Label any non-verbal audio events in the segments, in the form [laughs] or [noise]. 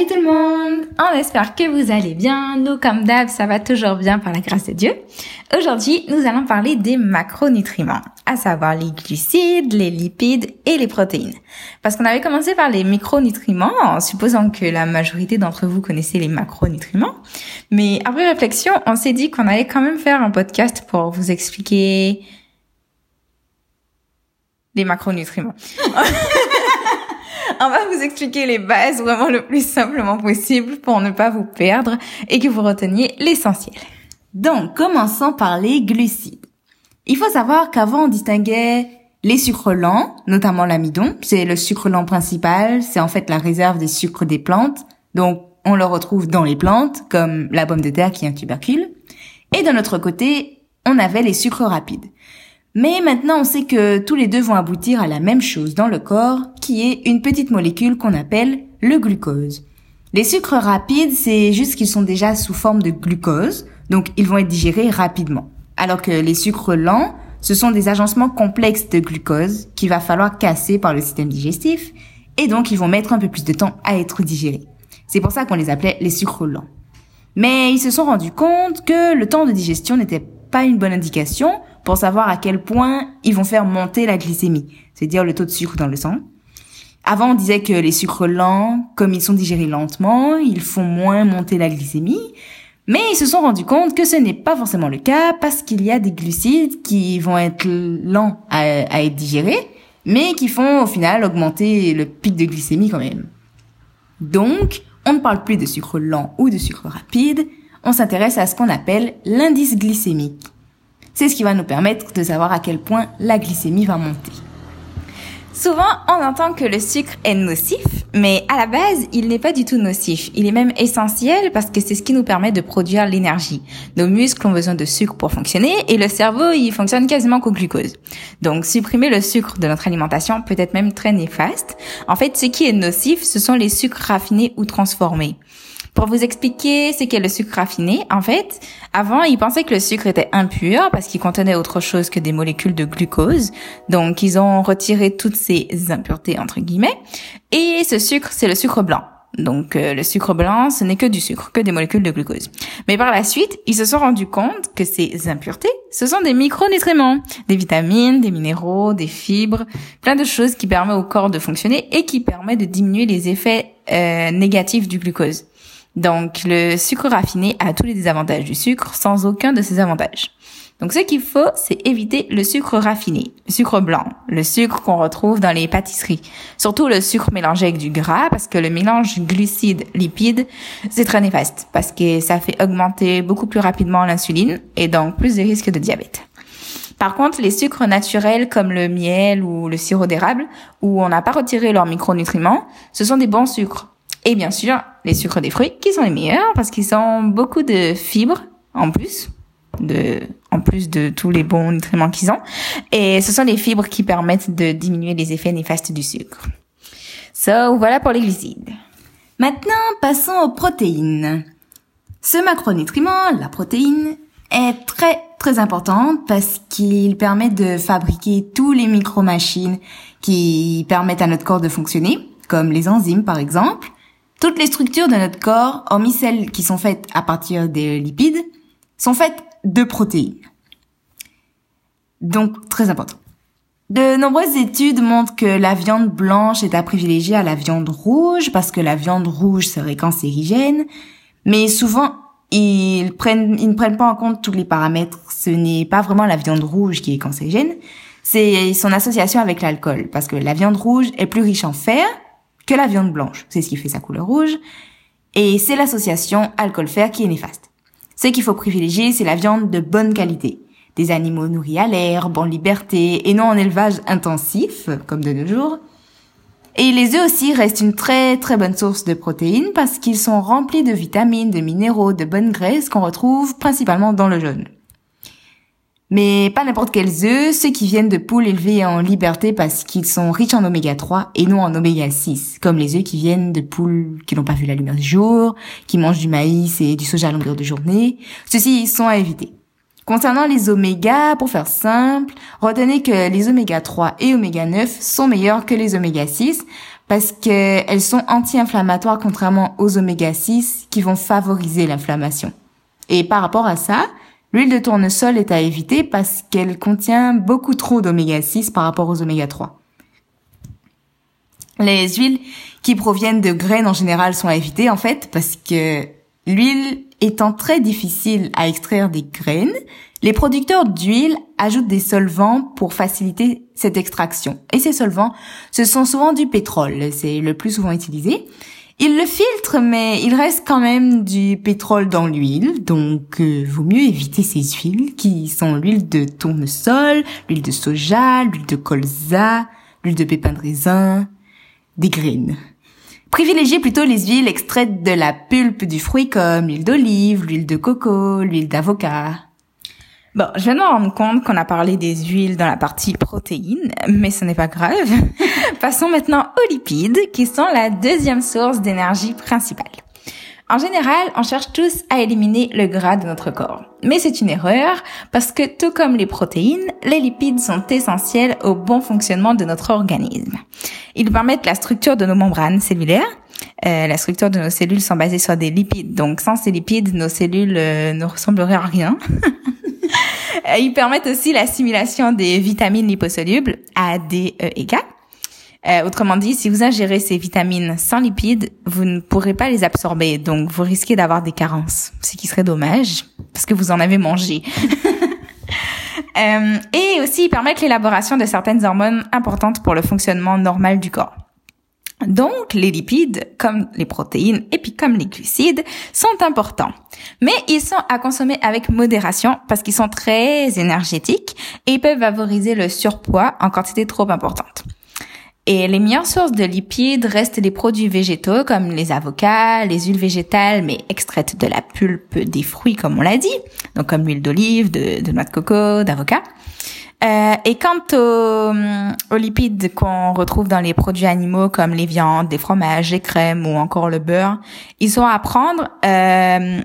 Salut tout le monde On espère que vous allez bien. Nous, comme d'hab, ça va toujours bien par la grâce de Dieu. Aujourd'hui, nous allons parler des macronutriments, à savoir les glucides, les lipides et les protéines. Parce qu'on avait commencé par les micronutriments, en supposant que la majorité d'entre vous connaissez les macronutriments. Mais après réflexion, on s'est dit qu'on allait quand même faire un podcast pour vous expliquer les macronutriments. [laughs] on va vous expliquer les bases vraiment le plus simplement possible pour ne pas vous perdre et que vous reteniez l'essentiel. Donc, commençons par les glucides. Il faut savoir qu'avant on distinguait les sucres lents, notamment l'amidon, c'est le sucre lent principal, c'est en fait la réserve des sucres des plantes, donc on le retrouve dans les plantes, comme la pomme de terre qui est un tubercule. Et de notre côté, on avait les sucres rapides. Mais maintenant, on sait que tous les deux vont aboutir à la même chose dans le corps, qui est une petite molécule qu'on appelle le glucose. Les sucres rapides, c'est juste qu'ils sont déjà sous forme de glucose, donc ils vont être digérés rapidement. Alors que les sucres lents, ce sont des agencements complexes de glucose qu'il va falloir casser par le système digestif, et donc ils vont mettre un peu plus de temps à être digérés. C'est pour ça qu'on les appelait les sucres lents. Mais ils se sont rendus compte que le temps de digestion n'était pas une bonne indication pour savoir à quel point ils vont faire monter la glycémie, c'est-à-dire le taux de sucre dans le sang. Avant, on disait que les sucres lents, comme ils sont digérés lentement, ils font moins monter la glycémie. Mais ils se sont rendus compte que ce n'est pas forcément le cas parce qu'il y a des glucides qui vont être lents à, être digérés, mais qui font au final augmenter le pic de glycémie quand même. Donc, on ne parle plus de sucre lent ou de sucre rapide, on s'intéresse à ce qu'on appelle l'indice glycémique. C'est ce qui va nous permettre de savoir à quel point la glycémie va monter. Souvent, on entend que le sucre est nocif, mais à la base, il n'est pas du tout nocif. Il est même essentiel parce que c'est ce qui nous permet de produire l'énergie. Nos muscles ont besoin de sucre pour fonctionner et le cerveau, il fonctionne quasiment qu'au glucose. Donc, supprimer le sucre de notre alimentation peut être même très néfaste. En fait, ce qui est nocif, ce sont les sucres raffinés ou transformés. Pour vous expliquer ce qu'est le sucre raffiné, en fait, avant, ils pensaient que le sucre était impur parce qu'il contenait autre chose que des molécules de glucose. Donc, ils ont retiré toutes ces impuretés, entre guillemets. Et ce sucre, c'est le sucre blanc. Donc euh, le sucre blanc, ce n'est que du sucre, que des molécules de glucose. Mais par la suite, ils se sont rendus compte que ces impuretés, ce sont des micronutriments, des vitamines, des minéraux, des fibres, plein de choses qui permettent au corps de fonctionner et qui permettent de diminuer les effets euh, négatifs du glucose. Donc, le sucre raffiné a tous les désavantages du sucre sans aucun de ses avantages. Donc, ce qu'il faut, c'est éviter le sucre raffiné, le sucre blanc, le sucre qu'on retrouve dans les pâtisseries. Surtout le sucre mélangé avec du gras, parce que le mélange glucides-lipides, c'est très néfaste, parce que ça fait augmenter beaucoup plus rapidement l'insuline, et donc plus de risques de diabète. Par contre, les sucres naturels comme le miel ou le sirop d'érable, où on n'a pas retiré leurs micronutriments, ce sont des bons sucres. Et bien sûr, les sucres des fruits qui sont les meilleurs parce qu'ils ont beaucoup de fibres en plus de en plus de tous les bons nutriments qu'ils ont et ce sont les fibres qui permettent de diminuer les effets néfastes du sucre. So, voilà pour les glucides. Maintenant, passons aux protéines. Ce macronutriment, la protéine, est très très importante parce qu'il permet de fabriquer tous les micro-machines qui permettent à notre corps de fonctionner, comme les enzymes par exemple, toutes les structures de notre corps, hormis celles qui sont faites à partir des lipides, sont faites de protéines. Donc, très important. De nombreuses études montrent que la viande blanche est à privilégier à la viande rouge parce que la viande rouge serait cancérigène, mais souvent ils prennent, ils ne prennent pas en compte tous les paramètres. Ce n'est pas vraiment la viande rouge qui est cancérigène, c'est son association avec l'alcool parce que la viande rouge est plus riche en fer, que la viande blanche. C'est ce qui fait sa couleur rouge. Et c'est l'association alcool-fer qui est néfaste. Ce qu'il faut privilégier, c'est la viande de bonne qualité. Des animaux nourris à l'herbe, en liberté, et non en élevage intensif, comme de nos jours. Et les œufs aussi restent une très très bonne source de protéines parce qu'ils sont remplis de vitamines, de minéraux, de bonnes graisses qu'on retrouve principalement dans le jaune. Mais pas n'importe quels œufs, ceux qui viennent de poules élevées en liberté parce qu'ils sont riches en oméga 3 et non en oméga 6, comme les œufs qui viennent de poules qui n'ont pas vu la lumière du jour, qui mangent du maïs et du soja à longueur de journée. Ceux-ci sont à éviter. Concernant les oméga, pour faire simple, retenez que les oméga 3 et oméga 9 sont meilleurs que les oméga 6 parce qu'elles sont anti-inflammatoires contrairement aux oméga 6 qui vont favoriser l'inflammation. Et par rapport à ça, l'huile de tournesol est à éviter parce qu'elle contient beaucoup trop d'oméga 6 par rapport aux oméga 3. Les huiles qui proviennent de graines en général sont à éviter en fait parce que l'huile étant très difficile à extraire des graines, les producteurs d'huile ajoutent des solvants pour faciliter cette extraction. Et ces solvants, ce sont souvent du pétrole, c'est le plus souvent utilisé. Ils le filtrent, mais il reste quand même du pétrole dans l'huile, donc euh, vaut mieux éviter ces huiles qui sont l'huile de tournesol, l'huile de soja, l'huile de colza, l'huile de pépins de raisin, des graines. Privilégiez plutôt les huiles extraites de la pulpe du fruit comme l'huile d'olive, l'huile de coco, l'huile d'avocat. Bon, je viens de me rendre compte qu'on a parlé des huiles dans la partie protéines, mais ce n'est pas grave. [laughs] Passons maintenant aux lipides, qui sont la deuxième source d'énergie principale. En général, on cherche tous à éliminer le gras de notre corps. Mais c'est une erreur parce que tout comme les protéines, les lipides sont essentiels au bon fonctionnement de notre organisme. Ils permettent la structure de nos membranes cellulaires. Euh, la structure de nos cellules sont basées sur des lipides. Donc sans ces lipides, nos cellules euh, ne ressembleraient à rien. [laughs] Euh, ils permettent aussi l'assimilation des vitamines liposolubles A, D, E et K. Euh, autrement dit, si vous ingérez ces vitamines sans lipides, vous ne pourrez pas les absorber, donc vous risquez d'avoir des carences, ce qui serait dommage, parce que vous en avez mangé. [laughs] euh, et aussi, ils permettent l'élaboration de certaines hormones importantes pour le fonctionnement normal du corps. Donc, les lipides, comme les protéines et puis comme les glucides, sont importants. Mais ils sont à consommer avec modération parce qu'ils sont très énergétiques et ils peuvent favoriser le surpoids en quantité trop importante. Et les meilleures sources de lipides restent les produits végétaux comme les avocats, les huiles végétales mais extraites de la pulpe des fruits comme on l'a dit, donc comme l'huile d'olive, de, noix de coco, d'avocat. Euh, et quant aux, aux lipides qu'on retrouve dans les produits animaux comme les viandes, les fromages, les crèmes ou encore le beurre, ils sont à prendre euh,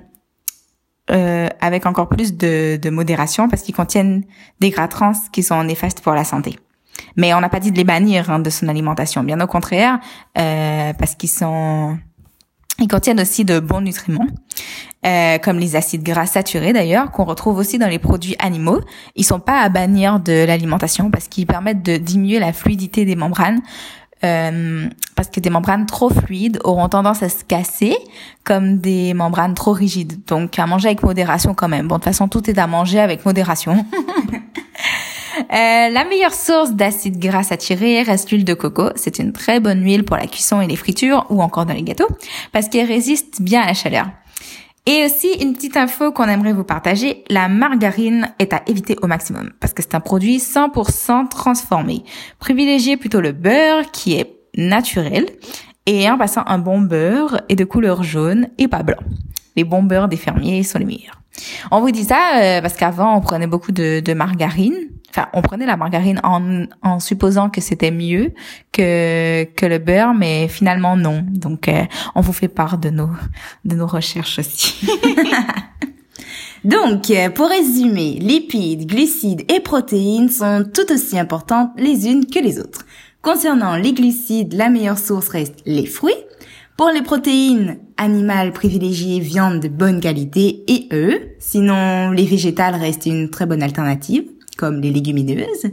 euh, avec encore plus de, de modération parce qu'ils contiennent des gras trans qui sont néfastes pour la santé. Mais on n'a pas dit de les bannir hein, de son alimentation, bien au contraire, euh, parce qu'ils sont, ils contiennent aussi de bons nutriments, euh, comme les acides gras saturés d'ailleurs, qu'on retrouve aussi dans les produits animaux. Ils sont pas à bannir de l'alimentation parce qu'ils permettent de diminuer la fluidité des membranes. Euh, parce que des membranes trop fluides auront tendance à se casser comme des membranes trop rigides. Donc à manger avec modération quand même. Bon, de toute façon, tout est à manger avec modération. [laughs] Euh, la meilleure source d'acide gras saturé reste l'huile de coco. C'est une très bonne huile pour la cuisson et les fritures ou encore dans les gâteaux parce qu'elle résiste bien à la chaleur. Et aussi, une petite info qu'on aimerait vous partager, la margarine est à éviter au maximum parce que c'est un produit 100% transformé. Privilégiez plutôt le beurre qui est naturel et en passant un bon beurre est de couleur jaune et pas blanc. Les bons beurres des fermiers sont les meilleurs. On vous dit ça euh, parce qu'avant on prenait beaucoup de, de margarine enfin, on prenait la margarine en, en supposant que c'était mieux que que le beurre, mais finalement non. Donc, euh, on vous fait part de nos de nos recherches aussi. [laughs] Donc, euh, pour résumer, lipides, glucides et protéines sont tout aussi importantes les unes que les autres. Concernant les glucides, la meilleure source reste les fruits. Pour les protéines animales, privilégiez viande de bonne qualité et œufs. Sinon, les végétales restent une très bonne alternative comme les légumineuses.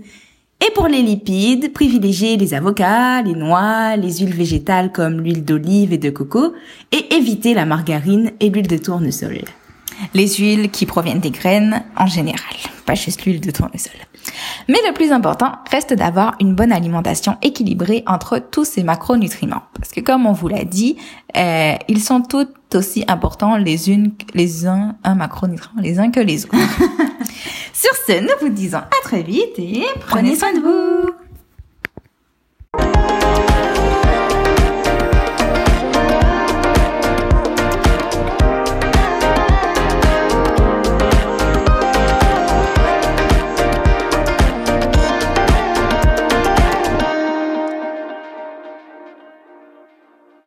Et pour les lipides, privilégiez les avocats, les noix, les huiles végétales comme l'huile d'olive et de coco, et évitez la margarine et l'huile de tournesol. Les huiles qui proviennent des graines en général, pas juste l'huile de tournesol. Mais le plus important reste d'avoir une bonne alimentation équilibrée entre tous ces macronutriments. Parce que comme on vous l'a dit, euh, ils sont tous aussi importants les unes, les uns, un macronutriment, les uns que les autres. [laughs] Sur ce, nous vous disons à très vite et prenez soin de vous.